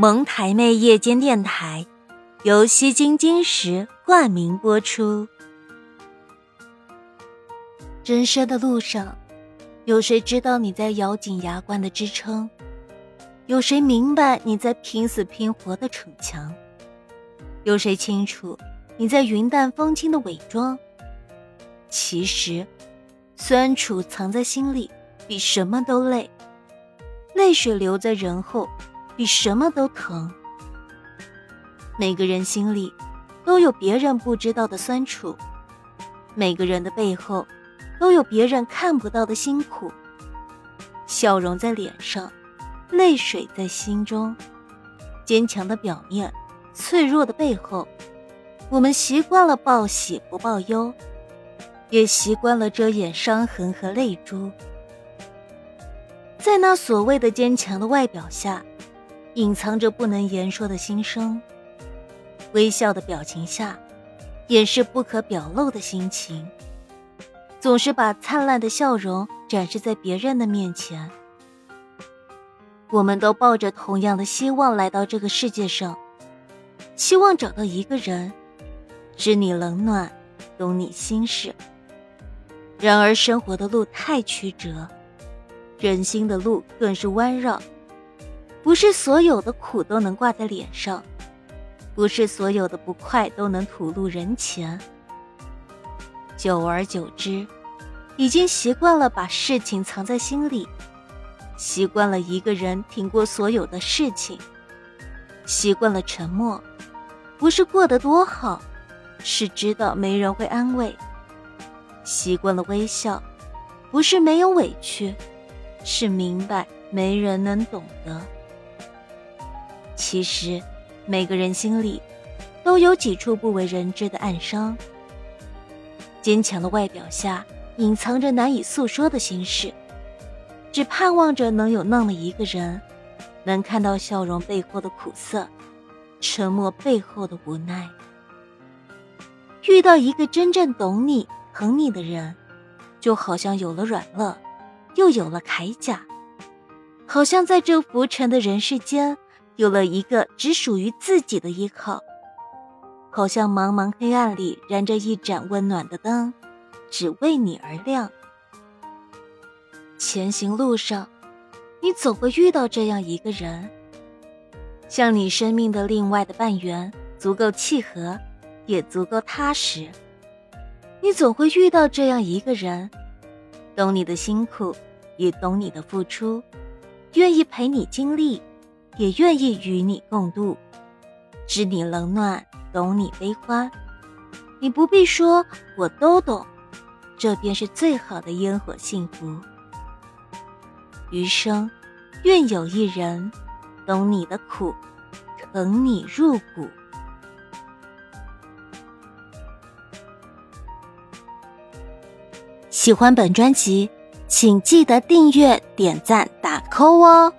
蒙台妹夜间电台由西京金石冠名播出。人生的路上，有谁知道你在咬紧牙关的支撑？有谁明白你在拼死拼活的逞强？有谁清楚你在云淡风轻的伪装？其实，酸楚藏在心里，比什么都累。泪水留在人后，比什么都疼。每个人心里都有别人不知道的酸楚，每个人的背后都有别人看不到的辛苦。笑容在脸上，泪水在心中。坚强的表面，脆弱的背后。我们习惯了报喜不报忧，也习惯了遮掩伤痕和泪珠。在那所谓的坚强的外表下，隐藏着不能言说的心声；微笑的表情下，掩饰不可表露的心情。总是把灿烂的笑容展示在别人的面前。我们都抱着同样的希望来到这个世界上，希望找到一个人，知你冷暖，懂你心事。然而，生活的路太曲折。人心的路更是弯绕，不是所有的苦都能挂在脸上，不是所有的不快都能吐露人前。久而久之，已经习惯了把事情藏在心里，习惯了一个人挺过所有的事情，习惯了沉默，不是过得多好，是知道没人会安慰；习惯了微笑，不是没有委屈。是明白没人能懂得。其实，每个人心里都有几处不为人知的暗伤。坚强的外表下，隐藏着难以诉说的心事。只盼望着能有那么一个人，能看到笑容背后的苦涩，沉默背后的无奈。遇到一个真正懂你、疼你的人，就好像有了软肋。又有了铠甲，好像在这浮沉的人世间，有了一个只属于自己的依靠。好像茫茫黑暗里燃着一盏温暖的灯，只为你而亮。前行路上，你总会遇到这样一个人，像你生命的另外的半圆，足够契合，也足够踏实。你总会遇到这样一个人，懂你的辛苦。也懂你的付出，愿意陪你经历，也愿意与你共度，知你冷暖，懂你悲欢。你不必说，我都懂，这便是最好的烟火幸福。余生，愿有一人，懂你的苦，疼你入骨。喜欢本专辑。请记得订阅、点赞、打 call 哦！